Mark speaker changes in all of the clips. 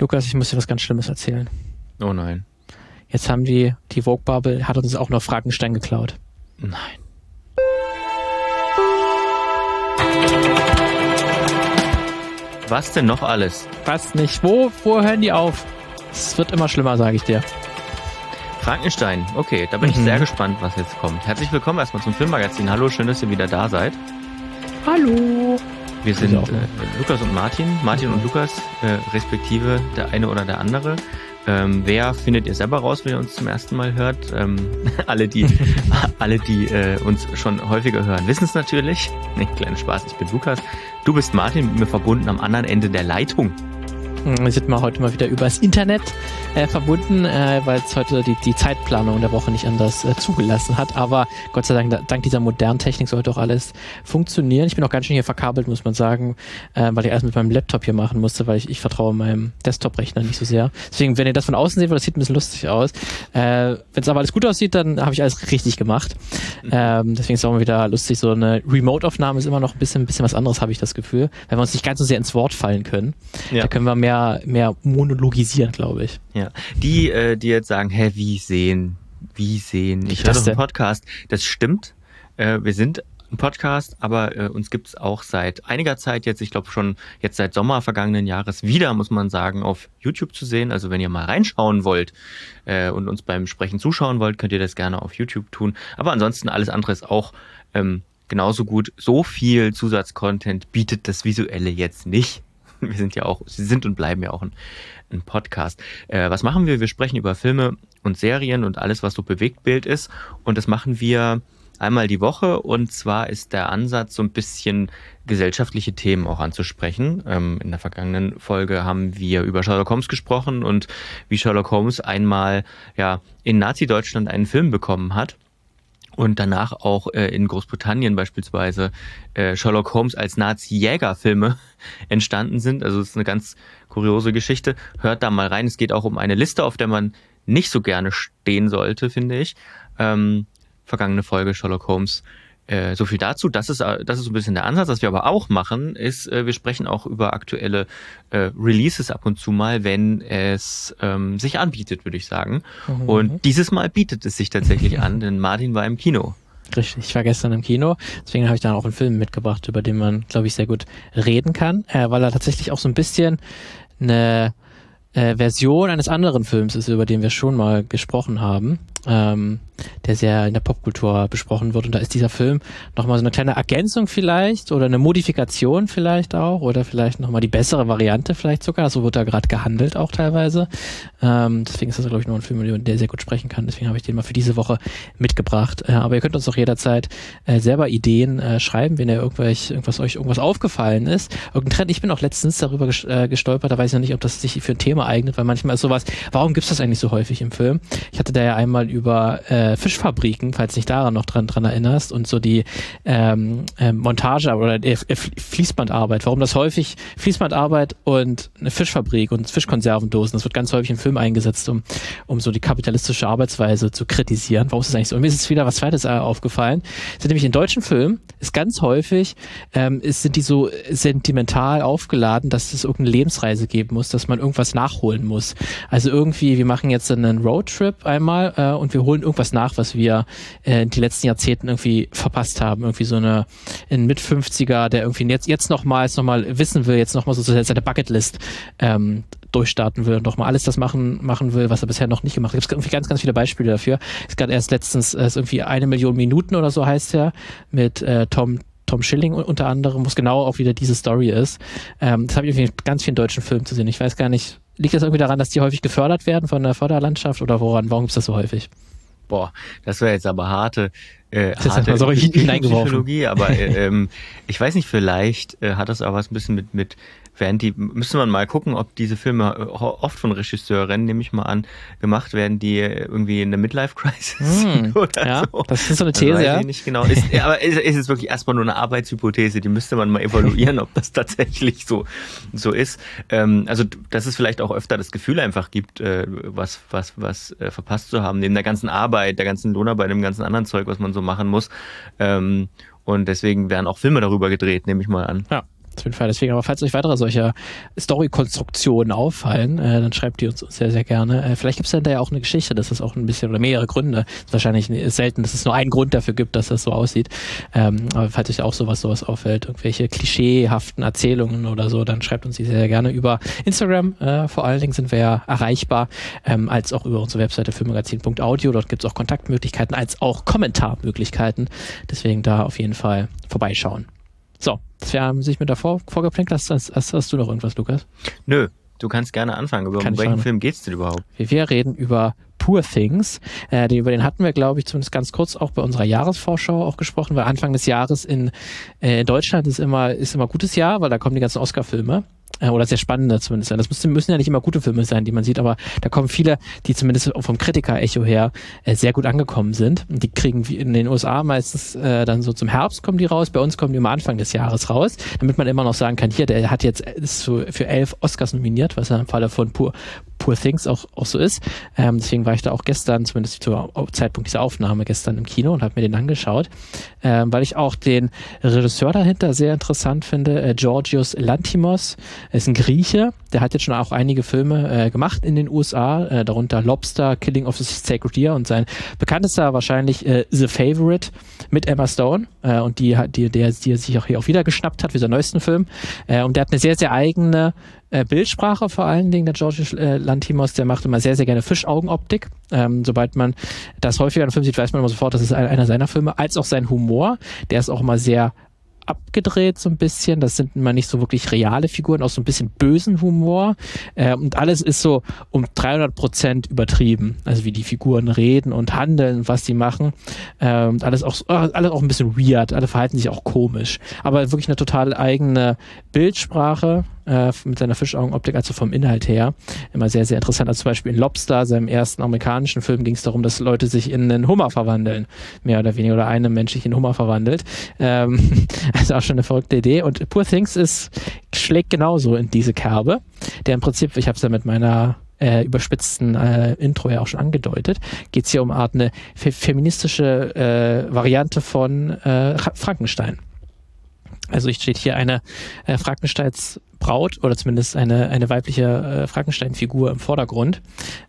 Speaker 1: Lukas, ich muss dir was ganz Schlimmes erzählen.
Speaker 2: Oh nein.
Speaker 1: Jetzt haben die, die Vogue Bubble hat uns auch noch Frankenstein geklaut.
Speaker 2: Nein. Was denn noch alles?
Speaker 1: Was nicht? Wo, wo hören die auf? Es wird immer schlimmer, sage ich dir.
Speaker 2: Frankenstein. Okay, da bin
Speaker 1: Mhm.
Speaker 2: ich sehr gespannt, was jetzt kommt. Herzlich willkommen erstmal zum Filmmagazin. Hallo, schön, dass ihr wieder da seid.
Speaker 1: Hallo.
Speaker 2: Wir sind äh. Lukas und Martin. Martin und Lukas, äh, respektive der eine oder der andere. Ähm, wer findet ihr selber raus, wenn ihr uns zum ersten Mal hört? Ähm, alle, die, alle, die äh, uns schon häufiger hören, wissen es natürlich. Nee, kleiner Spaß, ich bin Lukas. Du bist Martin, mit mir verbunden am anderen Ende der Leitung.
Speaker 1: Wir sind mal heute mal wieder übers Internet äh, verbunden, äh, weil es heute die, die Zeitplanung der Woche nicht anders äh, zugelassen hat. Aber Gott sei Dank, da, dank dieser modernen Technik sollte auch alles funktionieren. Ich bin auch ganz schön hier verkabelt, muss man sagen, äh, weil ich alles mit meinem Laptop hier machen musste, weil ich, ich vertraue meinem Desktop-Rechner nicht so sehr. Deswegen, wenn ihr das von außen seht, weil das sieht ein bisschen lustig aus. Äh, wenn es aber alles gut aussieht, dann habe ich alles richtig gemacht. Ähm, deswegen ist es auch mal wieder lustig. So eine Remote-Aufnahme ist immer noch ein bisschen, ein bisschen was anderes, habe ich das Gefühl, weil wir uns nicht ganz so sehr ins Wort fallen können.
Speaker 2: Ja.
Speaker 1: Da können wir mehr, mehr monologisieren, glaube ich.
Speaker 2: Ja, die, äh, die jetzt sagen, hä, wie sehen, wie sehen, ich höre doch einen Podcast. Das stimmt. Äh, wir sind ein Podcast, aber äh, uns gibt's auch seit einiger Zeit jetzt, ich glaube schon jetzt seit Sommer vergangenen Jahres wieder, muss man sagen, auf YouTube zu sehen. Also wenn ihr mal reinschauen wollt äh, und uns beim Sprechen zuschauen wollt, könnt ihr das gerne auf YouTube tun. Aber ansonsten alles andere ist auch ähm, genauso gut. So viel Zusatzcontent bietet das Visuelle jetzt nicht. Wir sind ja auch, sie sind und bleiben ja auch ein, ein Podcast. Äh, was machen wir? Wir sprechen über Filme und Serien und alles, was so Bewegtbild ist. Und das machen wir einmal die Woche. Und zwar ist der Ansatz, so ein bisschen gesellschaftliche Themen auch anzusprechen. Ähm, in der vergangenen Folge haben wir über Sherlock Holmes gesprochen und wie Sherlock Holmes einmal ja in Nazi-Deutschland einen Film bekommen hat und danach auch äh, in Großbritannien beispielsweise äh, Sherlock Holmes als Nazi-Jäger-Filme entstanden sind. Also es ist eine ganz kuriose Geschichte. Hört da mal rein. Es geht auch um eine Liste, auf der man nicht so gerne stehen sollte, finde ich. Ähm, vergangene Folge Sherlock Holmes. Äh, so viel dazu. Das ist, äh, das ist so ein bisschen der Ansatz. Was wir aber auch machen, ist, äh, wir sprechen auch über aktuelle äh, Releases ab und zu mal, wenn es ähm, sich anbietet, würde ich sagen.
Speaker 1: Mhm.
Speaker 2: Und dieses Mal bietet es sich tatsächlich an, denn Martin war im Kino.
Speaker 1: Richtig, ich war gestern im Kino, deswegen habe ich dann auch einen Film mitgebracht, über den man, glaube ich, sehr gut reden kann, äh, weil er tatsächlich auch so ein bisschen eine äh, Version eines anderen Films ist, über den wir schon mal gesprochen haben, ähm, der sehr in der Popkultur besprochen wird. Und da ist dieser Film nochmal so eine kleine Ergänzung vielleicht oder eine Modifikation vielleicht auch oder vielleicht nochmal die bessere Variante vielleicht sogar. So wird da gerade gehandelt auch teilweise. Ähm, deswegen ist das, glaube ich, noch ein Film, über den der sehr gut sprechen kann. Deswegen habe ich den mal für diese Woche mitgebracht. Äh, aber ihr könnt uns auch jederzeit äh, selber Ideen äh, schreiben, wenn ihr irgendwelch, irgendwas euch irgendwas aufgefallen ist. Irgendein Trend. Ich bin auch letztens darüber äh, gestolpert, da weiß ich noch nicht, ob das sich für ein Thema eignet, weil manchmal ist sowas, warum gibt's das eigentlich so häufig im Film? Ich hatte da ja einmal über äh, Fischfabriken, falls dich daran noch dran, dran erinnerst, und so die ähm, äh, Montage oder äh, Fließbandarbeit, warum das häufig Fließbandarbeit und eine Fischfabrik und Fischkonservendosen, das wird ganz häufig im Film eingesetzt, um, um so die kapitalistische Arbeitsweise zu kritisieren. Warum ist das eigentlich so? Und mir ist jetzt wieder was zweites äh, aufgefallen. Sind nämlich in deutschen Filmen ist ganz häufig, ähm, ist, sind die so sentimental aufgeladen, dass es irgendeine Lebensreise geben muss, dass man irgendwas nachholen muss. Also irgendwie, wir machen jetzt einen Roadtrip einmal äh, und wir holen irgendwas nach, was wir äh, den letzten Jahrzehnten irgendwie verpasst haben. Irgendwie so eine ein mit 50er, der irgendwie jetzt jetzt nochmal wissen will, jetzt nochmal so seine Bucketlist ähm, durchstarten will und nochmal alles das machen machen will, was er bisher noch nicht gemacht hat. Es gibt irgendwie ganz, ganz viele Beispiele dafür. Es gab erst letztens äh, ist irgendwie eine Million Minuten oder so heißt er mit äh, Tom Tom Schilling un- unter anderem, wo es genau auch wieder diese Story ist. Ähm, das habe ich irgendwie in ganz vielen deutschen Filmen zu sehen. Ich weiß gar nicht, liegt das irgendwie daran, dass die häufig gefördert werden von der Förderlandschaft oder woran? Warum ist das so häufig?
Speaker 2: Boah, das wäre jetzt aber harte, äh,
Speaker 1: ist
Speaker 2: harte
Speaker 1: so.
Speaker 2: Psychologie, aber äh, ähm, ich weiß nicht, vielleicht äh, hat das aber was ein bisschen mit, mit während die, müsste man mal gucken, ob diese Filme äh, oft von Regisseuren, nehme ich mal an, gemacht werden, die äh, irgendwie in der Midlife-Crisis
Speaker 1: Hm,
Speaker 2: sind oder
Speaker 1: ja,
Speaker 2: so.
Speaker 1: das ist so eine
Speaker 2: Das
Speaker 1: These, ja.
Speaker 2: ich nicht genau. Ist, ja, aber ist, ist es wirklich erstmal nur eine Arbeitshypothese, die müsste man mal evaluieren, ob das tatsächlich so, so ist. Ähm, also, dass es vielleicht auch öfter das Gefühl einfach gibt, äh, was, was, was äh, verpasst zu haben, neben der ganzen Arbeit, der ganzen Lohnarbeit, dem ganzen anderen Zeug, was man so machen muss. Ähm, und deswegen werden auch Filme darüber gedreht, nehme ich mal an.
Speaker 1: Ja, auf jeden Fall. Deswegen, aber falls euch weitere solcher Story-Konstruktionen auffallen, äh, dann schreibt die uns sehr, sehr gerne. Äh, vielleicht gibt es dann da ja auch eine Geschichte, dass es auch ein bisschen oder mehrere Gründe. Ist wahrscheinlich ist selten, dass es nur einen Grund dafür gibt, dass das so aussieht. Ähm, aber falls euch auch sowas, sowas auffällt, irgendwelche klischeehaften Erzählungen oder so, dann schreibt uns die sehr, sehr gerne über Instagram. Äh, vor allen Dingen sind wir ja erreichbar, ähm, als auch über unsere Webseite filmmagazin.audio. Dort gibt es auch Kontaktmöglichkeiten als auch Kommentarmöglichkeiten. Deswegen da auf jeden Fall vorbeischauen. So, wir haben sich mit davor vorgeplinkt. Hast, hast, hast, hast du noch irgendwas, Lukas?
Speaker 2: Nö, du kannst gerne anfangen. Über
Speaker 1: Kann
Speaker 2: welchen. Film geht's denn überhaupt?
Speaker 1: Wir, wir reden über Poor Things. Äh, den, über den hatten wir, glaube ich, zumindest ganz kurz auch bei unserer Jahresvorschau auch gesprochen, weil Anfang des Jahres in äh, Deutschland ist immer, ist immer gutes Jahr, weil da kommen die ganzen Oscar-Filme. Äh, oder sehr spannende zumindest sein. Das müssen, müssen ja nicht immer gute Filme sein, die man sieht, aber da kommen viele, die zumindest vom Kritiker-Echo her äh, sehr gut angekommen sind. Und die kriegen in den USA meistens äh, dann so zum Herbst kommen die raus, bei uns kommen die immer Anfang des Jahres raus, damit man immer noch sagen kann, hier, der hat jetzt ist so für elf Oscars nominiert, was ja im Falle von Poor, Poor Things auch, auch so ist. Ähm, deswegen war ich da auch gestern, zumindest zum Zeitpunkt dieser Aufnahme, gestern im Kino und habe mir den angeschaut, ähm, weil ich auch den Regisseur dahinter sehr interessant finde, äh, Georgios Lantimos, ist ein Grieche, der hat jetzt schon auch einige Filme äh, gemacht in den USA, äh, darunter Lobster, Killing of the Sacred Deer und sein bekanntester wahrscheinlich äh, The Favorite mit Emma Stone äh, und die, die, der, die er sich auch hier auch wieder geschnappt hat für seinen neuesten Film. Äh, und der hat eine sehr, sehr eigene äh, Bildsprache vor allen Dingen, der Georgios äh, Lantimos, der macht immer sehr, sehr gerne Fischaugenoptik. Ähm, sobald man das häufiger in einem Film sieht, weiß man immer sofort, das ist ein- einer seiner Filme, als auch sein Humor. Der ist auch immer sehr abgedreht so ein bisschen. Das sind immer nicht so wirklich reale Figuren, auch so ein bisschen bösen Humor. Äh, und alles ist so um 300 Prozent übertrieben. Also wie die Figuren reden und handeln, was sie machen. Äh, und alles auch, äh, alles auch ein bisschen weird. Alle verhalten sich auch komisch. Aber wirklich eine total eigene Bildsprache äh, mit seiner Fischaugenoptik, also vom Inhalt her. Immer sehr, sehr interessant. Also zum Beispiel in Lobster, seinem ersten amerikanischen Film, ging es darum, dass Leute sich in einen Hummer verwandeln. Mehr oder weniger. Oder eine Mensch sich in Hummer verwandelt. Ähm, also auch schon eine verrückte Idee. Und Poor Things ist, schlägt genauso in diese Kerbe. Der im Prinzip, ich habe es ja mit meiner äh, überspitzten äh, Intro ja auch schon angedeutet, geht es hier um eine Art eine fe feministische äh, Variante von äh, Frankenstein. Also ich steht hier eine äh, Frankensteins Braut oder zumindest eine, eine weibliche äh, Frankenstein-Figur im Vordergrund.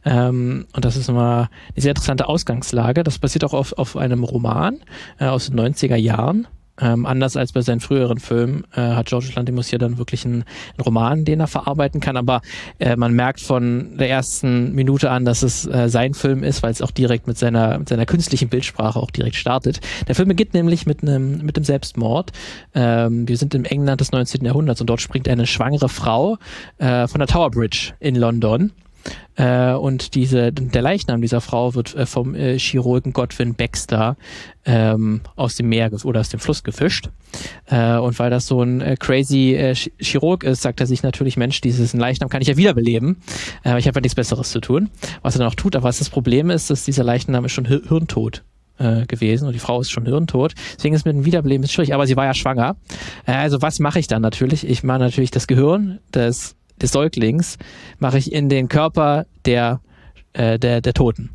Speaker 1: Ähm, und das ist immer eine sehr interessante Ausgangslage. Das basiert auch auf, auf einem Roman äh, aus den 90er Jahren. Ähm, anders als bei seinen früheren Filmen äh, hat George Lantimos hier dann wirklich einen, einen Roman, den er verarbeiten kann, aber äh, man merkt von der ersten Minute an, dass es äh, sein Film ist, weil es auch direkt mit seiner, mit seiner künstlichen Bildsprache auch direkt startet. Der Film beginnt nämlich mit einem mit dem Selbstmord. Ähm, wir sind im England des 19. Jahrhunderts und dort springt eine schwangere Frau äh, von der Tower Bridge in London. Äh, und diese, der Leichnam dieser Frau wird äh, vom äh, Chirurgen Godwin Baxter ähm, aus dem Meer oder aus dem Fluss gefischt. Äh, und weil das so ein äh, crazy äh, Ch- Chirurg ist, sagt er sich natürlich, Mensch, dieses Leichnam kann ich ja wiederbeleben. Äh, ich habe ja nichts Besseres zu tun. Was er dann auch tut, aber was das Problem ist, dass dieser Leichnam ist schon hir hirntot äh, gewesen und die Frau ist schon hirntot. Deswegen ist mit dem Wiederbeleben ist schwierig, aber sie war ja schwanger. Äh, also was mache ich dann natürlich? Ich mache natürlich das Gehirn des, des Säuglings, mache ich in den Körper der, äh, der, der Toten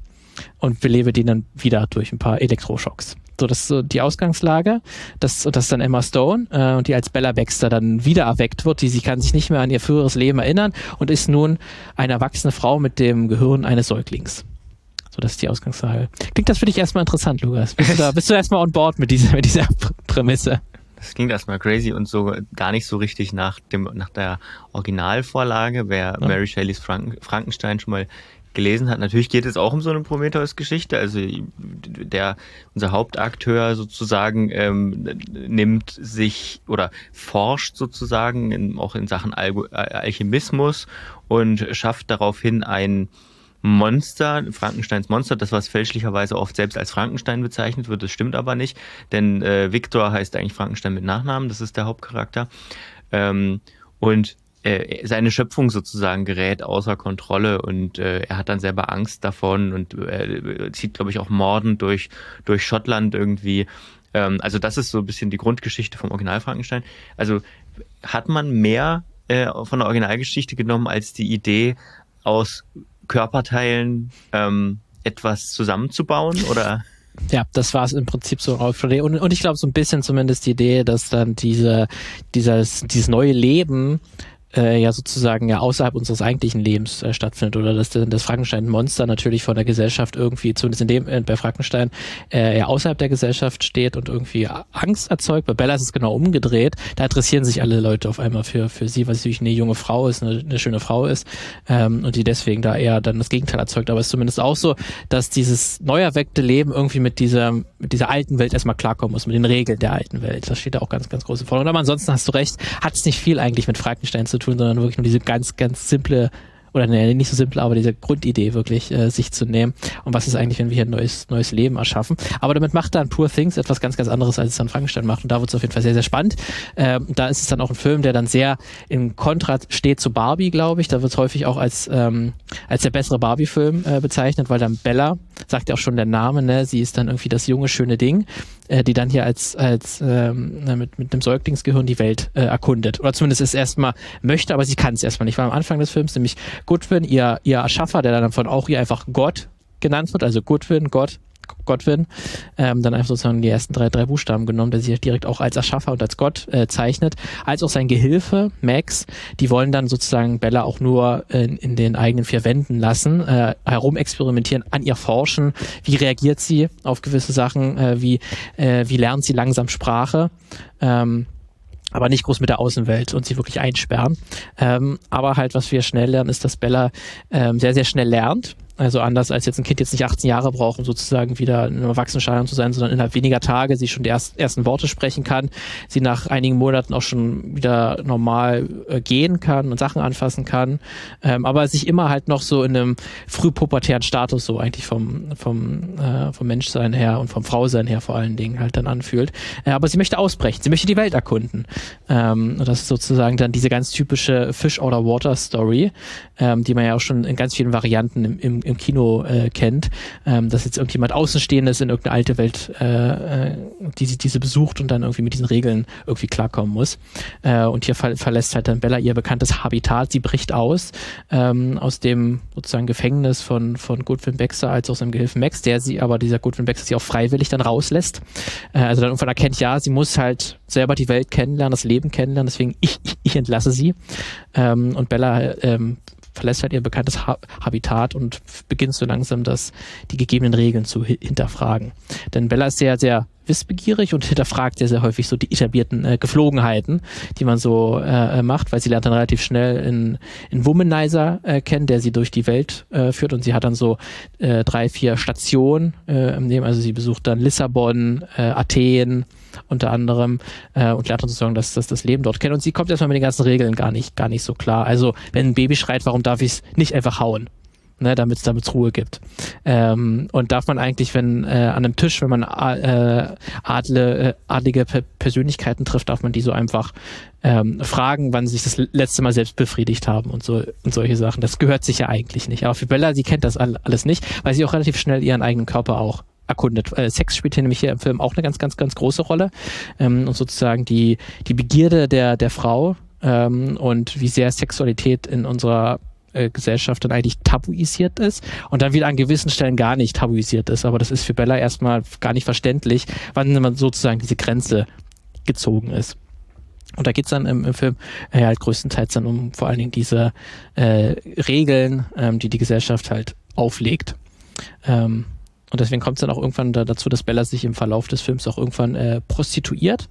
Speaker 1: und belebe den dann wieder durch ein paar Elektroschocks. So, das ist so die Ausgangslage. Das, das ist dann Emma Stone, äh, und die als Bella Baxter dann wieder erweckt wird. Die, sie kann sich nicht mehr an ihr früheres Leben erinnern und ist nun eine erwachsene Frau mit dem Gehirn eines Säuglings. So, das ist die Ausgangslage. Klingt das für dich erstmal interessant, Lukas? Bist du, da, bist du erstmal on board mit dieser, mit dieser Pr- Prämisse?
Speaker 2: Das klingt erstmal crazy und so gar nicht so richtig nach dem nach der Originalvorlage. Wer
Speaker 1: Ja.
Speaker 2: Mary Shelleys Frank Frankenstein schon mal gelesen hat, natürlich geht es auch um so eine Prometheus-Geschichte. Also der unser Hauptakteur sozusagen ähm, nimmt sich oder forscht sozusagen in, auch in Sachen Al Alchemismus und schafft daraufhin ein Monster, Frankensteins Monster, das was fälschlicherweise oft selbst als Frankenstein bezeichnet wird, das stimmt aber nicht, denn äh, Victor heißt eigentlich Frankenstein mit Nachnamen, das ist der Hauptcharakter. Ähm, und äh, seine Schöpfung sozusagen gerät außer Kontrolle und äh, er hat dann selber Angst davon und äh, zieht, glaube ich, auch mordend durch, durch Schottland irgendwie. Ähm, also das ist so ein bisschen die Grundgeschichte vom Original Frankenstein. Also hat man mehr äh, von der Originalgeschichte genommen als die Idee aus Körperteilen ähm, etwas zusammenzubauen oder?
Speaker 1: ja, das war es im Prinzip so und, und ich glaube so ein bisschen zumindest die Idee, dass dann diese, dieses, dieses neue Leben äh, ja sozusagen ja außerhalb unseres eigentlichen Lebens äh, stattfindet oder dass das Frankenstein-Monster natürlich von der Gesellschaft irgendwie, zumindest in dem, äh, bei Frankenstein, äh, ja außerhalb der Gesellschaft steht und irgendwie Angst erzeugt. Bei Bella ist es genau umgedreht. Da interessieren sich alle Leute auf einmal für, für sie, weil sie natürlich eine junge Frau ist, eine, eine schöne Frau ist ähm, und die deswegen da eher dann das Gegenteil erzeugt. Aber es ist zumindest auch so, dass dieses neu erweckte Leben irgendwie mit dieser, mit dieser alten Welt erstmal klarkommen muss, mit den Regeln der alten Welt. Das steht da auch ganz, ganz große Forderung. Aber ansonsten hast du recht, hat es nicht viel eigentlich mit Frankenstein zu tun tun, sondern wirklich nur diese ganz, ganz simple oder nee, nicht so simple, aber diese Grundidee wirklich äh, sich zu nehmen und was ist eigentlich, wenn wir hier ein neues, neues Leben erschaffen. Aber damit macht dann Poor Things etwas ganz, ganz anderes, als es dann Frankenstein macht und da wird es auf jeden Fall sehr, sehr spannend. Ähm, da ist es dann auch ein Film, der dann sehr im Kontrast steht zu Barbie, glaube ich. Da wird es häufig auch als, ähm, als der bessere Barbie-Film äh, bezeichnet, weil dann Bella, sagt ja auch schon der Name, ne, sie ist dann irgendwie das junge, schöne Ding äh, die dann hier als, als ähm, mit, mit einem Säuglingsgehirn die Welt äh, erkundet. Oder zumindest es erstmal möchte, aber sie kann es erstmal nicht. Weil am Anfang des Films nämlich Goodwin, ihr, ihr Erschaffer, der dann von auch hier einfach Gott genannt wird, also Goodwin, Gott, Godwin, ähm, dann einfach sozusagen die ersten drei, drei Buchstaben genommen, der sich direkt auch als Erschaffer und als Gott äh, zeichnet, als auch sein Gehilfe, Max, die wollen dann sozusagen Bella auch nur in, in den eigenen vier Wänden lassen, äh, herumexperimentieren, an ihr forschen, wie reagiert sie auf gewisse Sachen, äh, wie, äh, wie lernt sie langsam Sprache. Ähm, aber nicht groß mit der Außenwelt und sie wirklich einsperren. Ähm, aber halt, was wir schnell lernen, ist, dass Bella ähm, sehr, sehr schnell lernt also anders als jetzt ein Kind jetzt nicht 18 Jahre braucht, um sozusagen wieder einem Erwachsenenstadium zu sein, sondern innerhalb weniger Tage sie schon die erst, ersten Worte sprechen kann, sie nach einigen Monaten auch schon wieder normal äh, gehen kann und Sachen anfassen kann, ähm, aber sich immer halt noch so in einem frühpubertären Status so eigentlich vom, vom, äh, vom Menschsein her und vom Frausein her vor allen Dingen halt dann anfühlt. Äh, aber sie möchte ausbrechen, sie möchte die Welt erkunden. Ähm, und das ist sozusagen dann diese ganz typische Fish out of Water Story, ähm, die man ja auch schon in ganz vielen Varianten im, im im Kino äh, kennt, ähm, dass jetzt irgendjemand Außenstehendes in irgendeine alte Welt, äh, äh, die diese besucht und dann irgendwie mit diesen Regeln irgendwie klarkommen muss. Äh, und hier ver verlässt halt dann Bella ihr bekanntes Habitat. Sie bricht aus ähm, aus dem sozusagen Gefängnis von von Goodwin Baxter als auch seinem Gehilfen Max, der sie aber dieser Goodwin Baxter sie auch freiwillig dann rauslässt. Äh, also dann irgendwann erkennt, ja, sie muss halt selber die Welt kennenlernen, das Leben kennenlernen. Deswegen ich ich, ich entlasse sie. Ähm, und Bella ähm, verlässt halt ihr bekanntes ha Habitat und beginnt so langsam das, die gegebenen Regeln zu hinterfragen. Denn Bella ist sehr, sehr wissbegierig und hinterfragt sehr, sehr häufig so die etablierten äh, Geflogenheiten, die man so äh, macht, weil sie lernt dann relativ schnell in, in Womanizer äh, kennen, der sie durch die Welt äh, führt und sie hat dann so äh, drei, vier Stationen äh, im Leben. Also sie besucht dann Lissabon, äh, Athen unter anderem äh, und lernt dann sozusagen das, das, das Leben dort kennen. Und sie kommt erstmal mit den ganzen Regeln gar nicht, gar nicht so klar. Also wenn ein Baby schreit, warum darf ich es nicht einfach hauen? ne, damit es Ruhe gibt. Ähm, und darf man eigentlich, wenn äh, an einem Tisch, wenn man äh, adle, äh, adlige Persönlichkeiten trifft, darf man die so einfach ähm, fragen, wann sie sich das letzte Mal selbst befriedigt haben und so und solche Sachen. Das gehört sich ja eigentlich nicht. Aber für Bella, sie kennt das alles nicht, weil sie auch relativ schnell ihren eigenen Körper auch erkundet. Äh, Sex spielt hier nämlich hier im Film auch eine ganz, ganz, ganz große Rolle. Ähm, und sozusagen die, die Begierde der, der Frau ähm, und wie sehr Sexualität in unserer äh, Gesellschaft dann eigentlich tabuisiert ist und dann wieder an gewissen Stellen gar nicht tabuisiert ist. Aber das ist für Bella erstmal gar nicht verständlich, wann man sozusagen diese Grenze gezogen ist. Und da geht's dann im, im Film äh, halt größtenteils dann um vor allen Dingen diese äh, Regeln, ähm, die die Gesellschaft halt auflegt. Ähm, und deswegen kommt es dann auch irgendwann da, dazu, dass Bella sich im Verlauf des Films auch irgendwann äh, prostituiert,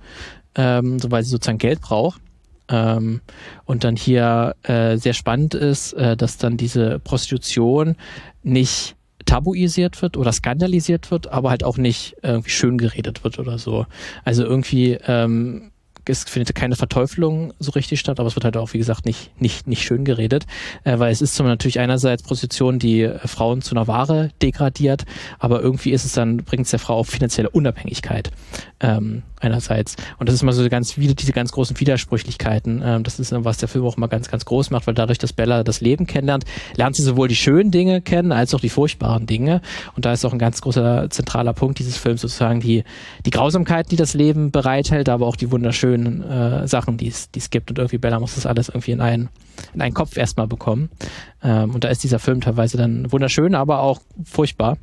Speaker 1: ähm, so weil sie sozusagen Geld braucht. Ähm, und dann hier äh, sehr spannend ist, äh, dass dann diese Prostitution nicht tabuisiert wird oder skandalisiert wird, aber halt auch nicht irgendwie schön geredet wird oder so. Also irgendwie ähm, es findet keine Verteufelung so richtig statt, aber es wird halt auch, wie gesagt, nicht, nicht, nicht schön geredet, äh, weil es ist zum natürlich einerseits Prostitution, die äh, Frauen zu einer Ware degradiert, aber irgendwie ist es dann, bringt es der Frau auch finanzielle Unabhängigkeit ähm, einerseits. Und das ist mal so ganz wieder diese ganz großen Widersprüchlichkeiten. Ähm, das ist was der Film auch mal ganz, ganz groß macht, weil dadurch, dass Bella das Leben kennenlernt, lernt sie sowohl die schönen Dinge kennen als auch die furchtbaren Dinge. Und da ist auch ein ganz großer zentraler Punkt dieses Films sozusagen die, die Grausamkeit, die das Leben bereithält, aber auch die wunderschönen schönen äh, Sachen, die es gibt. Und irgendwie Bella muss das alles irgendwie in einen, in einen Kopf erstmal bekommen. Ähm, und da ist dieser Film teilweise dann wunderschön, aber auch furchtbar.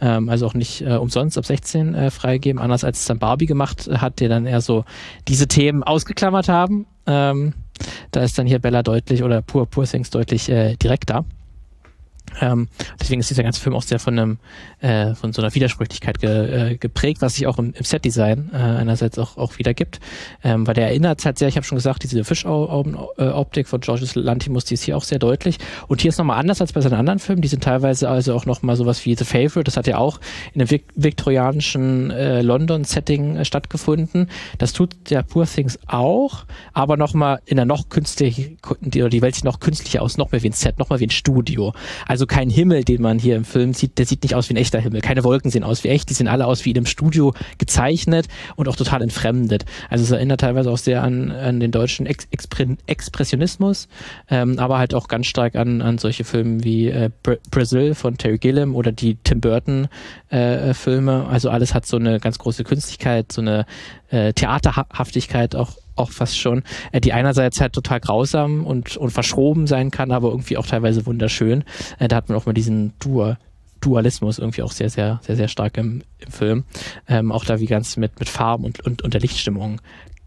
Speaker 1: Ähm, also auch nicht äh, umsonst ab 16 äh, freigegeben, anders als es dann Barbie gemacht hat, der dann eher so diese Themen ausgeklammert haben. Ähm, da ist dann hier Bella deutlich oder Poor Things deutlich äh, direkter. Ähm, deswegen ist dieser ganze Film auch sehr von einem äh, von so einer Widersprüchlichkeit ge, äh, geprägt, was sich auch im, im Setdesign äh, einerseits auch auch wieder gibt, ähm, weil der erinnert halt sehr, ich habe schon gesagt, diese Fischaugen-Optik von Georges Lantimos, die ist hier auch sehr deutlich. Und hier ist nochmal anders als bei seinen anderen Filmen, die sind teilweise also auch nochmal sowas wie The Favorite, das hat ja auch in einem viktorianischen äh, London-Setting äh, stattgefunden, das tut der Poor Things auch, aber nochmal in einer noch künstlich, die, die Welt sieht noch künstlicher aus, noch mehr wie ein Set, noch mal wie ein Studio, also kein Himmel, den man hier im Film sieht, der sieht nicht aus wie ein echter Himmel. Keine Wolken sehen aus wie echt, die sehen alle aus wie in einem Studio gezeichnet und auch total entfremdet. Also es erinnert teilweise auch sehr an, an den deutschen Ex Expressionismus, ähm, aber halt auch ganz stark an, an solche Filme wie äh, Br Brazil von Terry Gilliam oder die Tim Burton äh, Filme. Also alles hat so eine ganz große Künstlichkeit, so eine äh, Theaterhaftigkeit auch auch fast schon, äh, die einerseits halt total grausam und, und verschroben sein kann, aber irgendwie auch teilweise wunderschön. Äh, da hat man auch mal diesen Dual, Dualismus irgendwie auch sehr, sehr, sehr, sehr stark im, im Film. Ähm, auch da wie ganz mit, mit Farben und, und, und der Lichtstimmung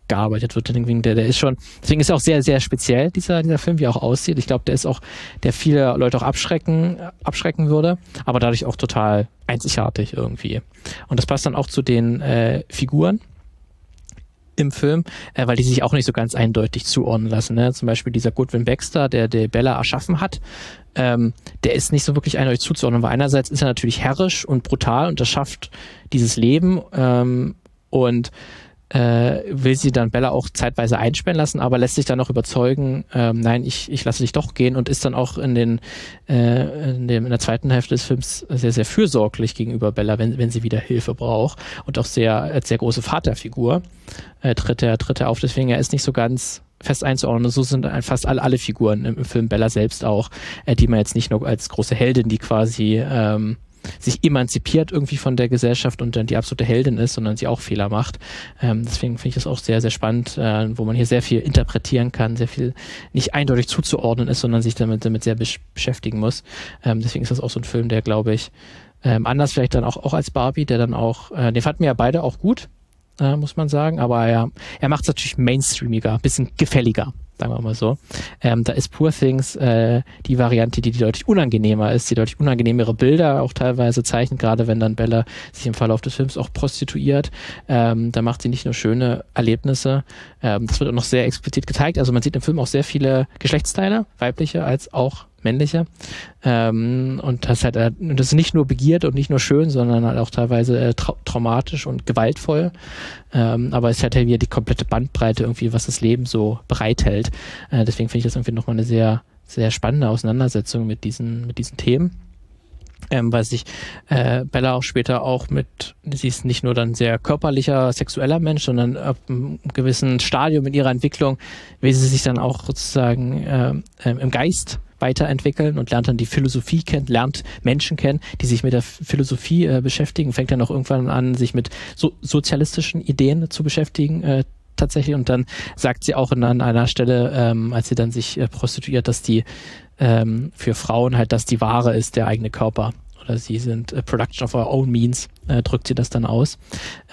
Speaker 1: gearbeitet wird. Deswegen, der, der ist schon, deswegen ist er auch sehr, sehr speziell, dieser, dieser Film, wie er auch aussieht. Ich glaube, der ist auch, der viele Leute auch abschrecken, abschrecken würde, aber dadurch auch total einzigartig irgendwie. Und das passt dann auch zu den äh, Figuren im Film, äh, weil die sich auch nicht so ganz eindeutig zuordnen lassen. Ne? Zum Beispiel dieser Goodwin Baxter, der der Bella erschaffen hat, ähm, der ist nicht so wirklich eindeutig zuzuordnen, weil einerseits ist er natürlich herrisch und brutal und das schafft dieses Leben ähm, und äh, will sie dann Bella auch zeitweise einsperren lassen, aber lässt sich dann auch überzeugen, ähm, nein, ich, ich lasse dich doch gehen und ist dann auch in den äh, in, dem, in der zweiten Hälfte des Films sehr, sehr fürsorglich gegenüber Bella, wenn, wenn sie wieder Hilfe braucht und auch sehr als sehr große Vaterfigur äh, tritt er tritt er auf. Deswegen er ist nicht so ganz fest einzuordnen. So sind fast alle, alle Figuren im, Film Bella selbst auch, äh, die man jetzt nicht nur als große Heldin, die quasi ähm, sich emanzipiert irgendwie von der Gesellschaft und dann die absolute Heldin ist, sondern sie auch Fehler macht. Ähm, deswegen finde ich das auch sehr, sehr spannend, äh, wo man hier sehr viel interpretieren kann, sehr viel nicht eindeutig zuzuordnen ist, sondern sich damit, damit sehr besch beschäftigen muss. Ähm, deswegen ist das auch so ein Film, der, glaube ich, ähm, anders vielleicht dann auch, auch als Barbie, der dann auch, äh, den fanden wir ja beide auch gut, äh, muss man sagen, aber er, er macht es natürlich mainstreamiger, bisschen gefälliger sagen wir mal so. Ähm, da ist Poor Things äh, die Variante, die, die deutlich unangenehmer ist, die deutlich unangenehmere Bilder auch teilweise zeichnet, gerade wenn dann Bella sich im Verlauf des Films auch prostituiert. Ähm, da macht sie nicht nur schöne Erlebnisse, ähm, das wird auch noch sehr explizit gezeigt. Also man sieht im Film auch sehr viele Geschlechtsteile, weibliche als auch männliche. Ähm, und das halt, das ist nicht nur begiert und nicht nur schön, sondern halt auch teilweise äh, trau traumatisch und gewaltvoll. Ähm, aber es hat ja wieder die komplette Bandbreite irgendwie, was das Leben so bereithält. Äh, deswegen finde ich das irgendwie nochmal eine sehr, sehr spannende Auseinandersetzung mit diesen, mit diesen Themen. Ähm, weil sich äh, Bella auch später auch mit, sie ist nicht nur dann sehr körperlicher, sexueller Mensch, sondern ab einem gewissen Stadium in ihrer Entwicklung will sie sich dann auch sozusagen äh, äh, im Geist weiterentwickeln und lernt dann die Philosophie kennen, lernt Menschen kennen, die sich mit der Philosophie äh, beschäftigen, fängt dann auch irgendwann an, sich mit so sozialistischen Ideen zu beschäftigen, äh, tatsächlich. Und dann sagt sie auch an einer Stelle, ähm, als sie dann sich äh, prostituiert, dass die ähm, für Frauen halt, dass die Ware ist der eigene Körper. Oder sie sind äh, Production of our own means, äh, drückt sie das dann aus.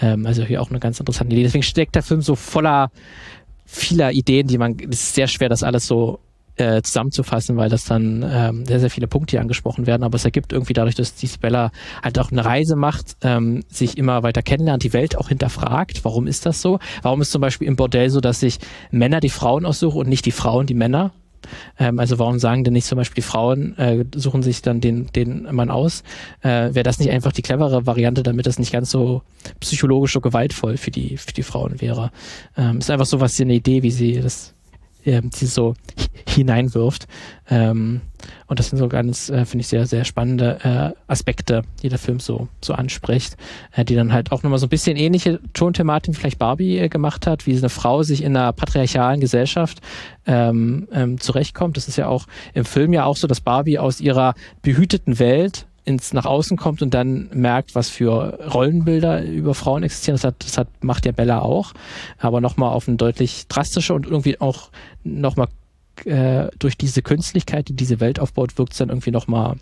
Speaker 1: Ähm, also hier auch eine ganz interessante Idee. Deswegen steckt der Film so voller vieler Ideen, die man, es ist sehr schwer, das alles so äh, zusammenzufassen, weil das dann ähm, sehr, sehr viele Punkte hier angesprochen werden. Aber es ergibt irgendwie dadurch, dass die Bella halt auch eine Reise macht, ähm, sich immer weiter kennenlernt, die Welt auch hinterfragt. Warum ist das so? Warum ist zum Beispiel im Bordell so, dass sich Männer die Frauen aussuchen und nicht die Frauen die Männer? Ähm, also warum sagen denn nicht zum Beispiel die Frauen, äh, suchen sich dann den, den Mann aus? Äh, Wäre das nicht einfach die clevere Variante, damit das nicht ganz so psychologisch so gewaltvoll für die, für die Frauen wäre? Ähm, ist einfach so was, eine Idee, wie sie das ähm, sie so hineinwirft. Ähm, und das sind so ganz, äh, finde ich, sehr, sehr spannende äh, Aspekte, die der Film so, so anspricht, äh, die dann halt auch nochmal so ein bisschen ähnliche Tonthematik vielleicht Barbie äh, gemacht hat, wie eine Frau sich in einer patriarchalen Gesellschaft ähm, ähm, zurechtkommt. Das ist ja auch im Film ja auch so, dass Barbie aus ihrer behüteten Welt ins nach außen kommt und dann merkt, was für Rollenbilder über Frauen existieren. Das, hat, das hat, macht ja Bella auch, aber nochmal auf eine deutlich drastische und irgendwie auch nochmal äh, durch diese Künstlichkeit, die diese Welt aufbaut, wirkt es dann irgendwie nochmal,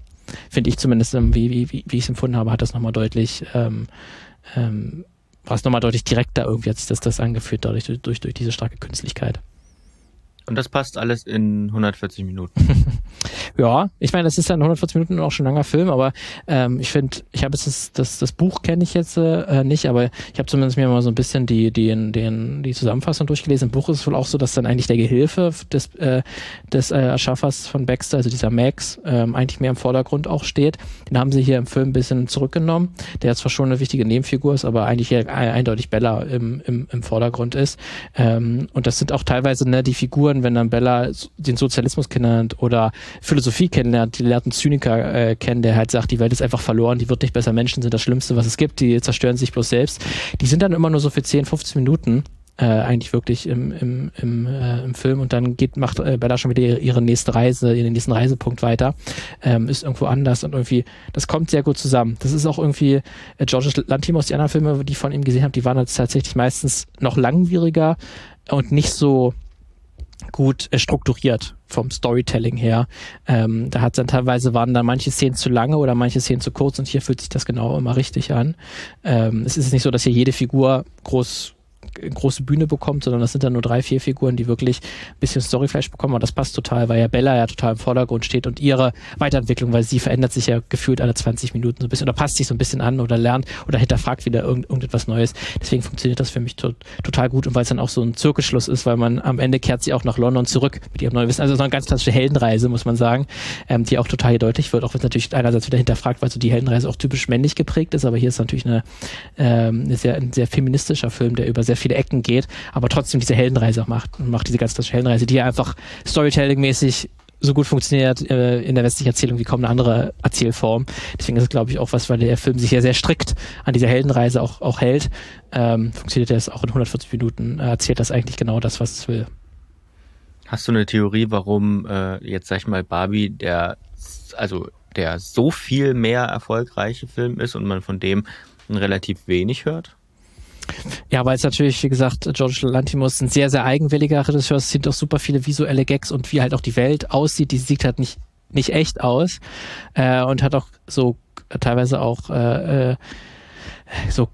Speaker 1: finde ich zumindest, ähm, wie, wie, wie, wie ich es empfunden habe, hat das nochmal deutlich, ähm, ähm, war es nochmal deutlich direkter irgendwie, hat sich das, das angeführt, dadurch, durch, durch diese starke Künstlichkeit.
Speaker 2: Und das passt alles in 140 Minuten.
Speaker 1: ja, ich meine, das ist ja in 140 Minuten auch schon ein langer Film, aber ähm, ich finde, ich habe jetzt das, das, das Buch kenne ich jetzt äh, nicht, aber ich habe zumindest mir mal so ein bisschen die, die, den, die Zusammenfassung durchgelesen. Im Buch ist es wohl auch so, dass dann eigentlich der Gehilfe des, äh, des äh, Erschaffers von Baxter, also dieser Max, ähm, eigentlich mehr im Vordergrund auch steht. Den haben sie hier im Film ein bisschen zurückgenommen, der zwar schon eine wichtige Nebenfigur ist, aber eigentlich hier eindeutig Bella im, im, im Vordergrund ist. Ähm, und das sind auch teilweise ne, die Figuren, wenn dann Bella den Sozialismus kennenlernt oder Philosophie kennenlernt, die lernt einen Zyniker äh, kennen, der halt sagt, die Welt ist einfach verloren, die wird nicht besser, Menschen sind das Schlimmste, was es gibt, die zerstören sich bloß selbst. Die sind dann immer nur so für 10, 15 Minuten äh, eigentlich wirklich im, im, im, äh, im Film und dann geht, macht äh, Bella schon wieder ihre, ihre nächste Reise, ihren nächsten Reisepunkt weiter, ähm, ist irgendwo anders und irgendwie, das kommt sehr gut zusammen. Das ist auch irgendwie, äh, George Lantimos, die anderen Filme, die ich von ihm gesehen habe, die waren jetzt tatsächlich meistens noch langwieriger und nicht so gut äh, strukturiert vom Storytelling her. Ähm, da hat dann teilweise waren dann manche Szenen zu lange oder manche Szenen zu kurz und hier fühlt sich das genau immer richtig an. Ähm, es ist nicht so, dass hier jede Figur groß große Bühne bekommt, sondern das sind dann nur drei, vier Figuren, die wirklich ein bisschen Storyflash bekommen. Und das passt total, weil ja Bella ja total im Vordergrund steht und ihre Weiterentwicklung, weil sie verändert sich ja gefühlt alle 20 Minuten so ein bisschen oder passt sich so ein bisschen an oder lernt oder hinterfragt wieder irgend, irgendetwas Neues. Deswegen funktioniert das für mich to total gut und weil es dann auch so ein Zirkelschluss ist, weil man am Ende kehrt sie auch nach London zurück mit ihrem neuen Wissen. Also so eine ganz klassische Heldenreise, muss man sagen, ähm, die auch total deutlich wird, auch wenn es natürlich einerseits wieder hinterfragt, weil so die Heldenreise auch typisch männlich geprägt ist, aber hier ist natürlich eine, ähm, eine sehr, ein sehr feministischer Film, der über sehr viele Ecken geht, aber trotzdem diese Heldenreise auch macht und macht diese ganz klassische Heldenreise, die ja einfach Storytelling-mäßig so gut funktioniert äh, in der westlichen Erzählung wie kaum eine andere Erzählform. Deswegen ist es, glaube ich, auch was, weil der Film sich ja sehr strikt an dieser Heldenreise auch, auch hält. Ähm, funktioniert das auch in 140 Minuten, äh, erzählt das eigentlich genau das, was es will.
Speaker 2: Hast du eine Theorie, warum äh, jetzt, sag ich mal, Barbie der, also der so viel mehr erfolgreiche Film ist und man von dem relativ wenig hört?
Speaker 1: Ja, weil es natürlich, wie gesagt, George Lantimos ein sehr, sehr eigenwilliger Regisseur. Es sind auch super viele visuelle Gags und wie halt auch die Welt aussieht, die sieht halt nicht, nicht echt aus. Äh, und hat auch so teilweise auch äh, äh so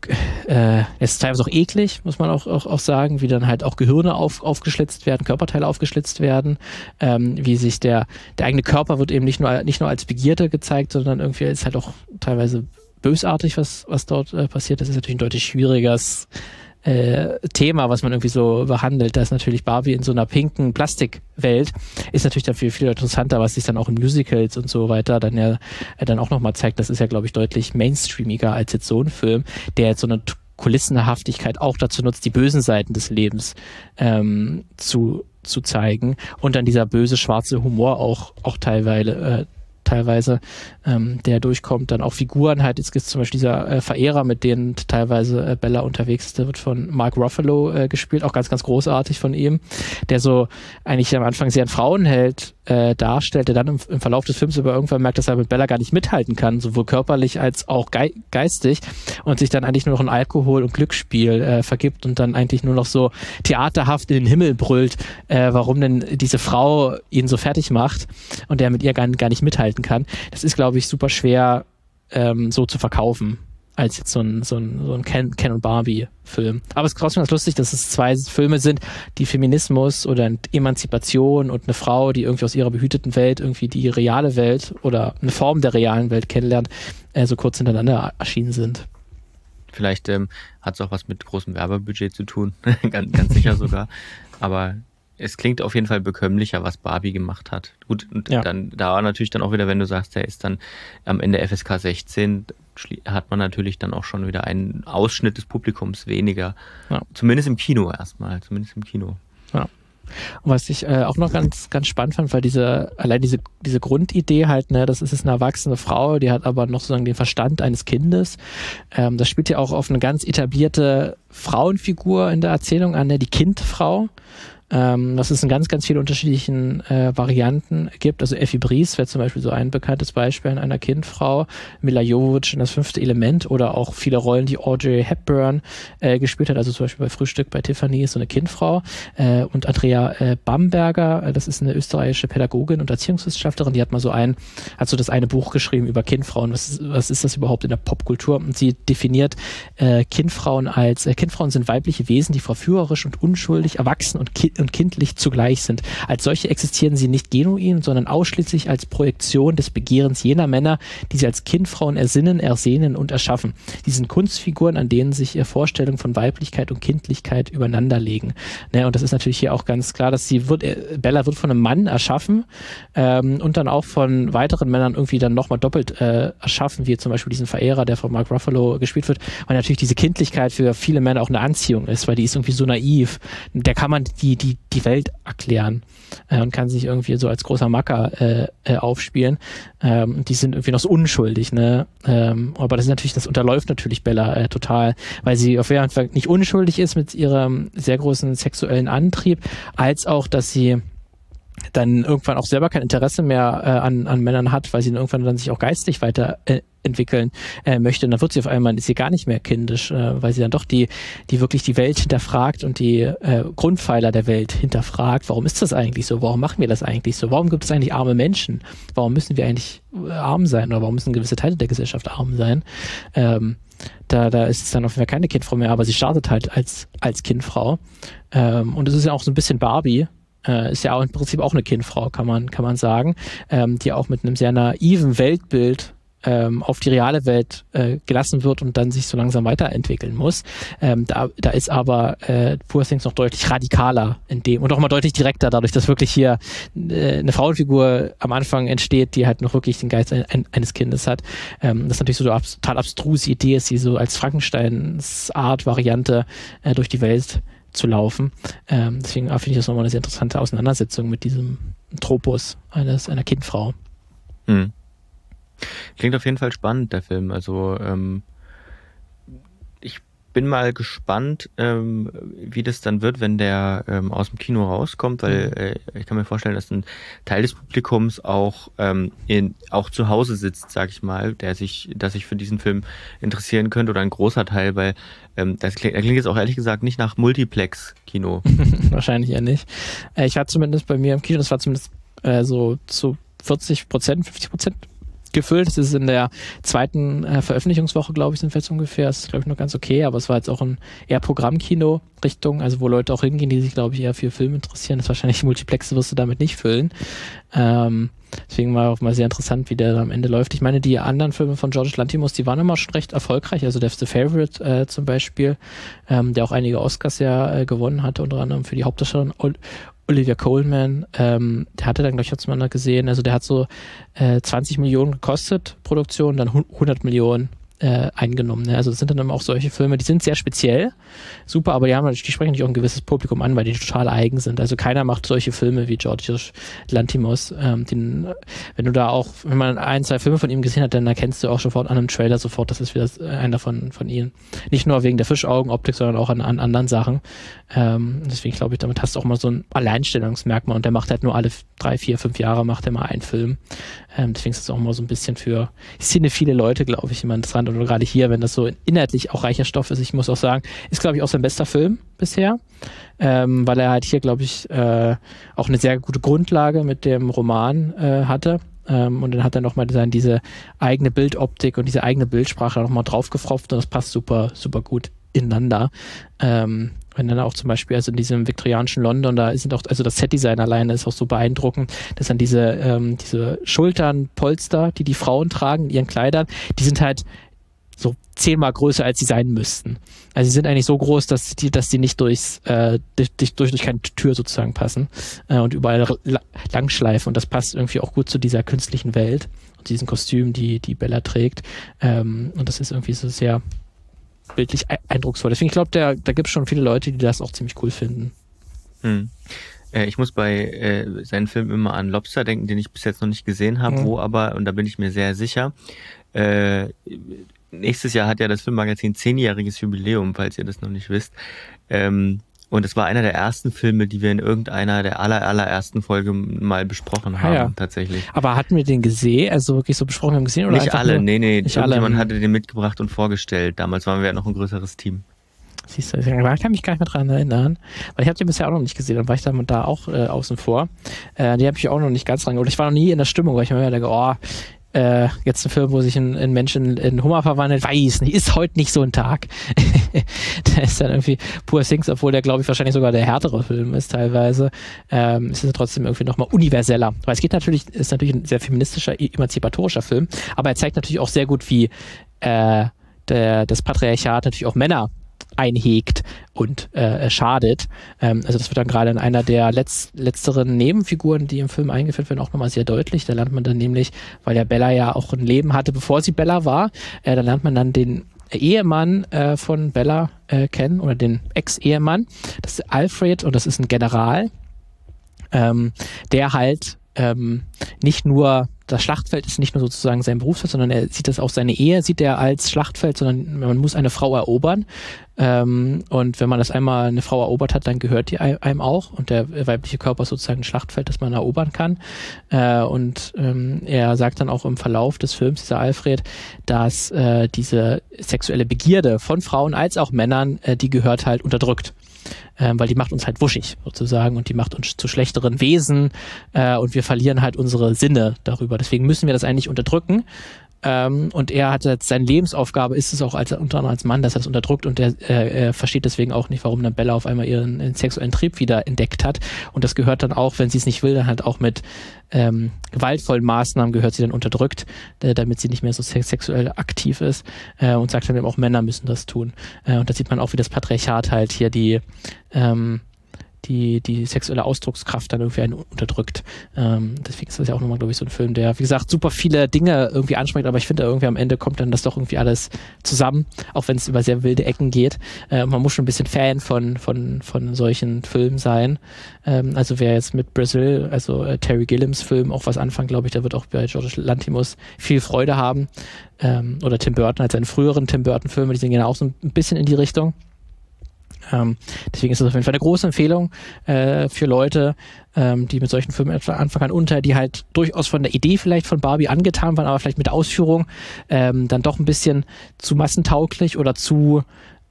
Speaker 1: äh, ist teilweise auch eklig, muss man auch, auch, auch sagen, wie dann halt auch Gehirne auf, aufgeschlitzt werden, Körperteile aufgeschlitzt werden, ähm, wie sich der, der eigene Körper wird eben nicht nur, nicht nur als Begierde gezeigt, sondern irgendwie ist halt auch teilweise bösartig, was, was dort äh, passiert. Das ist natürlich ein deutlich schwieriges äh, Thema, was man irgendwie so behandelt. Da ist natürlich Barbie in so einer pinken Plastikwelt, ist natürlich dafür viel interessanter, was sich dann auch in Musicals und so weiter dann ja äh, dann auch nochmal zeigt. Das ist ja, glaube ich, deutlich mainstreamiger als jetzt so ein Film, der jetzt so eine Kulissenhaftigkeit auch dazu nutzt, die bösen Seiten des Lebens ähm, zu zu zeigen und dann dieser böse schwarze Humor auch auch teilweise äh, teilweise, ähm, der durchkommt. Dann auch Figuren halt, jetzt gibt zum Beispiel dieser äh, Verehrer, mit denen teilweise äh, Bella unterwegs ist, der wird von Mark Ruffalo äh, gespielt, auch ganz, ganz großartig von ihm, der so eigentlich am Anfang sehr ein Frauenheld äh, darstellt, der dann im, im, Verlauf des Films aber irgendwann merkt, dass er mit Bella gar nicht mithalten kann, sowohl körperlich als auch ge geistig und sich dann eigentlich nur noch in Alkohol und Glücksspiel äh, vergibt und dann eigentlich nur noch so theaterhaft in den Himmel brüllt, äh, warum denn diese Frau ihn so fertig macht und der mit ihr gar, gar nicht mithalten kann. Das ist, glaube ich, super schwer ähm, so zu verkaufen als jetzt so ein, so ein, so ein Ken, Ken und Barbie-Film. Aber es ist trotzdem ganz lustig, dass es zwei Filme sind, die Feminismus oder Emanzipation und eine Frau, die irgendwie aus ihrer behüteten Welt irgendwie die reale Welt oder eine Form der realen Welt kennenlernt, äh, so kurz hintereinander erschienen sind.
Speaker 2: Vielleicht ähm, hat es auch was mit großem Werbebudget zu tun, ganz, ganz sicher sogar. Aber es klingt auf jeden Fall bekömmlicher, was Barbie gemacht hat. Gut, und ja. dann da natürlich dann auch wieder, wenn du sagst, er ist dann am Ende FSK 16, hat man natürlich dann auch schon wieder einen Ausschnitt des Publikums weniger. Ja. Zumindest im Kino erstmal, zumindest im Kino.
Speaker 1: Ja. Und was ich äh, auch noch ganz, ganz spannend fand, weil diese, allein diese, diese Grundidee halt, ne, das ist jetzt eine erwachsene Frau, die hat aber noch sozusagen den Verstand eines Kindes. Ähm, das spielt ja auch auf eine ganz etablierte Frauenfigur in der Erzählung an, ne, die Kindfrau. Ähm, dass es in ganz, ganz vielen unterschiedlichen äh, Varianten gibt. Also Effi Bries wäre zum Beispiel so ein bekanntes Beispiel in einer Kindfrau, Mila Jovovich in das fünfte Element oder auch viele Rollen, die Audrey Hepburn äh, gespielt hat, also zum Beispiel bei Frühstück bei Tiffany ist so eine Kindfrau. Äh, und Andrea äh, Bamberger, äh, das ist eine österreichische Pädagogin und Erziehungswissenschaftlerin, die hat mal so ein, hat so das eine Buch geschrieben über Kindfrauen, was ist, was ist das überhaupt in der Popkultur? Und sie definiert äh, Kindfrauen als, äh, Kindfrauen sind weibliche Wesen, die verführerisch und unschuldig, erwachsen und, ki und kindlich zugleich sind. Als solche existieren sie nicht genuin, sondern ausschließlich als Projektion des Begehrens jener Männer, die sie als Kindfrauen ersinnen, ersehnen und erschaffen. Die sind Kunstfiguren, an denen sich ihre Vorstellungen von Weiblichkeit und Kindlichkeit übereinanderlegen. Ne, und das ist natürlich hier auch ganz klar, dass sie wird, äh, Bella wird von einem Mann erschaffen ähm, und dann auch von weiteren Männern irgendwie dann nochmal doppelt äh, erschaffen, wie zum Beispiel diesen Verehrer, der von Mark Ruffalo gespielt wird, weil natürlich diese Kindlichkeit für viele Männer auch eine Anziehung ist, weil die ist irgendwie so naiv. Der kann man die, die, die Welt erklären äh, und kann sich irgendwie so als großer Macker äh, äh, aufspielen. Ähm, die sind irgendwie noch so unschuldig, ne? Ähm, aber das ist natürlich, das unterläuft natürlich Bella äh, total, weil sie auf jeden Fall nicht unschuldig ist mit ihrem sehr großen sexuellen Antrieb, als auch, dass sie dann irgendwann auch selber kein Interesse mehr äh, an, an Männern hat, weil sie dann irgendwann dann sich auch geistig weiter äh, entwickeln äh, möchte, und dann wird sie auf einmal, ist sie gar nicht mehr kindisch, äh, weil sie dann doch die, die wirklich die Welt hinterfragt und die äh, Grundpfeiler der Welt hinterfragt. Warum ist das eigentlich so? Warum machen wir das eigentlich so? Warum gibt es eigentlich arme Menschen? Warum müssen wir eigentlich äh, arm sein oder warum müssen gewisse Teile der Gesellschaft arm sein? Ähm, da, da ist es dann auf jeden Fall keine Kindfrau mehr, aber sie startet halt als, als Kindfrau. Ähm, und es ist ja auch so ein bisschen Barbie, äh, ist ja auch im Prinzip auch eine Kindfrau, kann man, kann man sagen, ähm, die auch mit einem sehr naiven Weltbild ähm, auf die reale Welt äh, gelassen wird und dann sich so langsam weiterentwickeln muss. Ähm, da, da ist aber äh, Poor Things noch deutlich radikaler in dem und auch mal deutlich direkter, dadurch, dass wirklich hier äh, eine Frauenfigur am Anfang entsteht, die halt noch wirklich den Geist ein, ein, eines Kindes hat. Ähm, das ist natürlich so eine total abstruse Idee ist, die so als Frankensteins Art Variante äh, durch die Welt zu laufen. Ähm, deswegen finde ich das nochmal eine sehr interessante Auseinandersetzung mit diesem Tropus eines, einer Kindfrau.
Speaker 2: Hm. Klingt auf jeden Fall spannend, der Film. Also ähm, bin mal gespannt, ähm, wie das dann wird, wenn der ähm, aus dem Kino rauskommt, weil mhm. äh, ich kann mir vorstellen, dass ein Teil des Publikums auch ähm, in, auch zu Hause sitzt, sag ich mal, der sich, dass sich für diesen Film interessieren könnte oder ein großer Teil, weil ähm, das klingt, das klingt jetzt auch ehrlich gesagt nicht nach Multiplex-Kino.
Speaker 1: Wahrscheinlich ja nicht. Äh, ich war zumindest bei mir im Kino, das war zumindest äh, so zu 40 Prozent, 50 Prozent gefüllt. Es ist in der zweiten äh, Veröffentlichungswoche, glaube ich, sind wir jetzt ungefähr. Das ist, glaube ich, noch ganz okay, aber es war jetzt auch ein eher Programmkino-Richtung, also wo Leute auch hingehen, die sich, glaube ich, eher für Filme interessieren. Das wahrscheinlich Multiplexe wirst du damit nicht füllen. Ähm, deswegen war auch mal sehr interessant, wie der am Ende läuft. Ich meine, die anderen Filme von George Lantimos, die waren immer schon recht erfolgreich. Also der The Favorite äh, zum Beispiel, ähm, der auch einige Oscars ja äh, gewonnen hatte, unter anderem für die Hauptdarstellerin Olivia Coleman, ähm, der hatte dann, glaube ich, hat's mal gesehen, also der hat so äh, 20 Millionen gekostet, Produktion, dann 100 Millionen äh, eingenommen. Ne? Also das sind dann immer auch solche Filme, die sind sehr speziell, super, aber die haben die sprechen natürlich auch ein gewisses Publikum an, weil die total eigen sind. Also keiner macht solche Filme wie Georgios Lantimos. Ähm, den, wenn du da auch, wenn man ein, zwei Filme von ihm gesehen hat, dann erkennst du auch sofort an einem Trailer sofort, das ist wieder einer von, von ihnen. Nicht nur wegen der Fischaugenoptik, sondern auch an, an anderen Sachen. Ähm, deswegen glaube ich, damit hast du auch mal so ein Alleinstellungsmerkmal und der macht halt nur alle drei, vier, fünf Jahre macht er mal einen Film. Ähm, deswegen ist es auch mal so ein bisschen für Szene viele Leute, glaube ich, immer interessant. Und gerade hier, wenn das so inhaltlich auch reicher Stoff ist, ich muss auch sagen, ist, glaube ich, auch sein bester Film bisher. Ähm, weil er halt hier, glaube ich, äh, auch eine sehr gute Grundlage mit dem Roman äh, hatte. Ähm, und dann hat er nochmal diese eigene Bildoptik und diese eigene Bildsprache nochmal draufgefropft und das passt super, super gut ineinander. Ähm, wenn dann auch zum Beispiel, also in diesem viktorianischen London, da sind auch, also das Setdesign alleine ist auch so beeindruckend, dass dann diese, ähm, diese Schulternpolster, die die Frauen tragen in ihren Kleidern, die sind halt zehnmal größer, als sie sein müssten. Also sie sind eigentlich so groß, dass die, dass die nicht durchs, äh, durch, durch, durch keine Tür sozusagen passen äh, und überall langschleifen. Und das passt irgendwie auch gut zu dieser künstlichen Welt und diesen Kostümen, die, die Bella trägt. Ähm, und das ist irgendwie so sehr bildlich eindrucksvoll. Deswegen, ich glaube, da, da gibt es schon viele Leute, die das auch ziemlich cool finden.
Speaker 2: Hm. Äh, ich muss bei äh, seinen Filmen immer an Lobster denken, den ich bis jetzt noch nicht gesehen habe, mhm. wo aber, und da bin ich mir sehr sicher, äh, nächstes Jahr hat ja das Filmmagazin zehnjähriges Jubiläum, falls ihr das noch nicht wisst. Ähm, Und es war einer der ersten Filme, die wir in irgendeiner der aller, allerersten Folgen mal besprochen haben,
Speaker 1: Ah, ja.
Speaker 2: tatsächlich.
Speaker 1: Aber hatten wir den gesehen, also wirklich so besprochen haben gesehen? Oder
Speaker 2: Nicht alle,
Speaker 1: nur,
Speaker 2: nee, nee.
Speaker 1: nicht alle.
Speaker 2: Irgendjemand hatte den mitgebracht und vorgestellt. Damals waren wir ja noch ein größeres Team.
Speaker 1: Siehst du, ich kann mich gar nicht mehr dran erinnern, weil ich habe den bisher auch noch nicht gesehen, dann war ich da, da auch äh, außen vor. Äh, die habe ich auch noch nicht ganz dran geholt. Ich war noch nie in der Stimmung, weil ich mir immer denke, oh, äh, jetzt ein Film, wo sich ein, ein Mensch in, in Hummer verwandelt, weiß nicht, ist heute nicht so ein Tag. der ist dann irgendwie Poor Things, obwohl der, glaube ich, wahrscheinlich sogar der härtere Film ist teilweise, ähm, ist es trotzdem irgendwie nochmal universeller. Weil es geht natürlich, ist natürlich ein sehr feministischer, e- emanzipatorischer Film, aber er zeigt natürlich auch sehr gut, wie äh, der, das Patriarchat natürlich auch Männer einhegt und äh, schadet. Ähm, also das wird dann gerade in einer der letz letzteren Nebenfiguren, die im Film eingeführt werden, auch nochmal sehr deutlich. Da lernt man dann nämlich, weil der Bella ja auch ein Leben hatte, bevor sie Bella war, äh, da lernt man dann den Ehemann äh, von Bella äh, kennen oder den Ex-Ehemann. Das ist Alfred und das ist ein General, ähm, der halt ähm, nicht nur das Schlachtfeld ist nicht nur sozusagen sein Berufsfeld, sondern er sieht das auch seine Ehe, sieht er als Schlachtfeld, sondern man muss eine Frau erobern. Ähm, und wenn man das einmal eine Frau erobert hat, dann gehört die ei- einem auch. Und der weibliche Körper ist sozusagen ein Schlachtfeld, das man erobern kann. Äh, und ähm, er sagt dann auch im Verlauf des Films, dieser Alfred, dass äh, diese sexuelle Begierde von Frauen als auch Männern, äh, die gehört halt unterdrückt ähm, weil die macht uns halt wuschig sozusagen und die macht uns zu schlechteren Wesen äh, und wir verlieren halt unsere Sinne darüber. Deswegen müssen wir das eigentlich unterdrücken. Ähm, und er hat jetzt seine Lebensaufgabe ist es auch als unter anderem als Mann, dass er das unterdrückt und er, äh, er versteht deswegen auch nicht, warum dann Bella auf einmal ihren, ihren sexuellen Trieb wieder entdeckt hat. Und das gehört dann auch, wenn sie es nicht will, dann halt auch mit ähm, gewaltvollen Maßnahmen gehört sie dann unterdrückt, äh, damit sie nicht mehr so sex sexuell aktiv ist äh, und sagt dann eben auch Männer müssen das tun. Äh, und da sieht man auch, wie das Patriarchat halt hier die ähm, die, die sexuelle Ausdruckskraft dann irgendwie einen unterdrückt. Ähm, deswegen ist das ja auch nochmal, glaube ich, so ein Film, der, wie gesagt, super viele Dinge irgendwie anspricht, aber ich finde irgendwie am Ende kommt dann das doch irgendwie alles zusammen, auch wenn es über sehr wilde Ecken geht. Äh, man muss schon ein bisschen Fan von, von, von solchen Filmen sein. Ähm, also wer jetzt mit Brazil, also äh, Terry Gilliams Film auch was anfangen, glaube ich, der wird auch bei George Lantimos viel Freude haben. Ähm, oder Tim Burton als seine früheren Tim Burton Filme, die sind genau auch so ein bisschen in die Richtung. Ähm, deswegen ist es auf jeden Fall eine große Empfehlung äh, für Leute, ähm, die mit solchen Filmen etwa anfangen kann, unter, die halt durchaus von der Idee vielleicht von Barbie angetan waren, aber vielleicht mit der Ausführung ähm, dann doch ein bisschen zu massentauglich oder zu,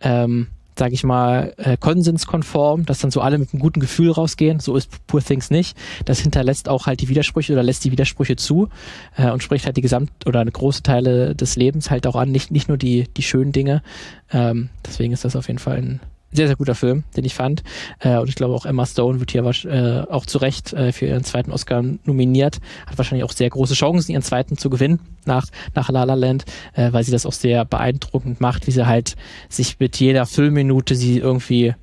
Speaker 1: ähm, sage ich mal, äh, konsenskonform, dass dann so alle mit einem guten Gefühl rausgehen. So ist Poor Things nicht. Das hinterlässt auch halt die Widersprüche oder lässt die Widersprüche zu äh, und spricht halt die Gesamt- oder eine große Teile des Lebens halt auch an, nicht, nicht nur die, die schönen Dinge. Ähm, deswegen ist das auf jeden Fall ein sehr, sehr guter Film, den ich fand. Äh, und ich glaube auch Emma Stone wird hier äh, auch zu Recht äh, für ihren zweiten Oscar nominiert. Hat wahrscheinlich auch sehr große Chancen, ihren zweiten zu gewinnen nach, nach La La Land, äh, weil sie das auch sehr beeindruckend macht, wie sie halt sich mit jeder Filmminute sie irgendwie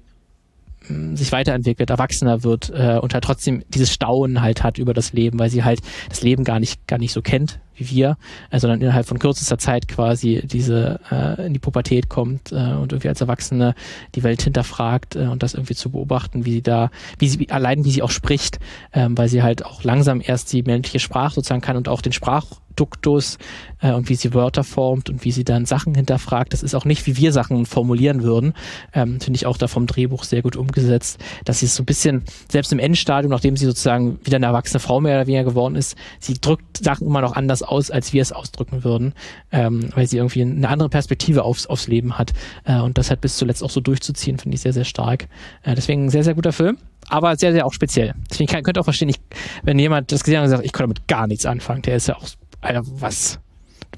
Speaker 1: mh, sich weiterentwickelt, erwachsener wird äh, und halt trotzdem dieses Staunen halt hat über das Leben, weil sie halt das Leben gar nicht gar nicht so kennt wie wir, äh, sondern innerhalb von kürzester Zeit quasi diese äh, in die Pubertät kommt äh, und irgendwie als Erwachsene die Welt hinterfragt äh, und das irgendwie zu beobachten, wie sie da, wie sie allein wie sie auch spricht, ähm, weil sie halt auch langsam erst die männliche Sprache sozusagen kann und auch den Sprachduktus äh, und wie sie Wörter formt und wie sie dann Sachen hinterfragt. Das ist auch nicht, wie wir Sachen formulieren würden. Ähm, Finde ich auch da vom Drehbuch sehr gut umgesetzt, dass sie es so ein bisschen, selbst im Endstadium, nachdem sie sozusagen wieder eine erwachsene Frau mehr oder weniger geworden ist, sie drückt Sachen immer noch anders aus, als wir es ausdrücken würden, ähm, weil sie irgendwie eine andere Perspektive aufs, aufs Leben hat. Äh, und das halt bis zuletzt auch so durchzuziehen, finde ich sehr, sehr stark. Äh, deswegen ein sehr, sehr guter Film, aber sehr, sehr auch speziell. Deswegen kann, könnt ihr auch verstehen, ich, wenn jemand das gesehen hat und sagt, ich konnte damit gar nichts anfangen, der ist ja auch, Alter, was,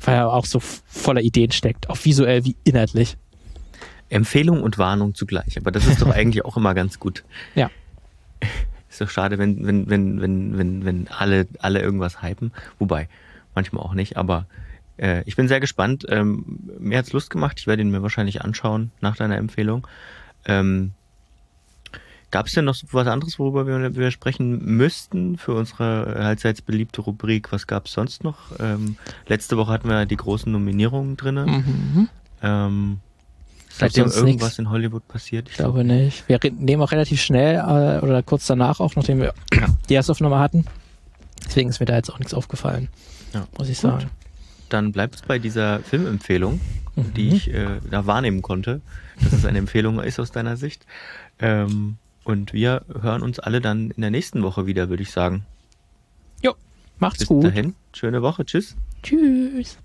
Speaker 1: weil er auch so voller Ideen steckt, auch visuell wie inhaltlich.
Speaker 2: Empfehlung und Warnung zugleich, aber das ist doch eigentlich auch immer ganz gut.
Speaker 1: Ja.
Speaker 2: Ist doch schade, wenn, wenn, wenn, wenn, wenn, wenn alle, alle irgendwas hypen. Wobei, manchmal auch nicht, aber äh, ich bin sehr gespannt. Ähm, mir hat's Lust gemacht, ich werde ihn mir wahrscheinlich anschauen nach deiner Empfehlung. Ähm, Gab es denn noch was anderes, worüber wir, wir sprechen müssten für unsere allseits beliebte Rubrik? Was gab es sonst noch? Ähm, letzte Woche hatten wir die großen Nominierungen drinne.
Speaker 1: Mhm.
Speaker 2: Ähm,
Speaker 1: glaub,
Speaker 2: seitdem irgendwas
Speaker 1: nix.
Speaker 2: in Hollywood passiert?
Speaker 1: Ich glaube nicht. Wir nehmen auch relativ schnell äh, oder kurz danach auch, nachdem wir die Erstaufnahme hatten. Deswegen ist mir da jetzt auch nichts aufgefallen,
Speaker 2: Ja.
Speaker 1: muss ich
Speaker 2: Gut.
Speaker 1: sagen.
Speaker 2: Dann bleibt es bei dieser Filmempfehlung mhm. die ich äh, da wahrnehmen konnte, dass es eine Empfehlung ist aus deiner Sicht. Ähm, und wir hören uns alle dann in der nächsten Woche wieder, würde ich sagen.
Speaker 1: Jo, macht's
Speaker 2: Bis
Speaker 1: gut.
Speaker 2: Bis dahin, schöne Woche, tschüss.
Speaker 1: Tschüss.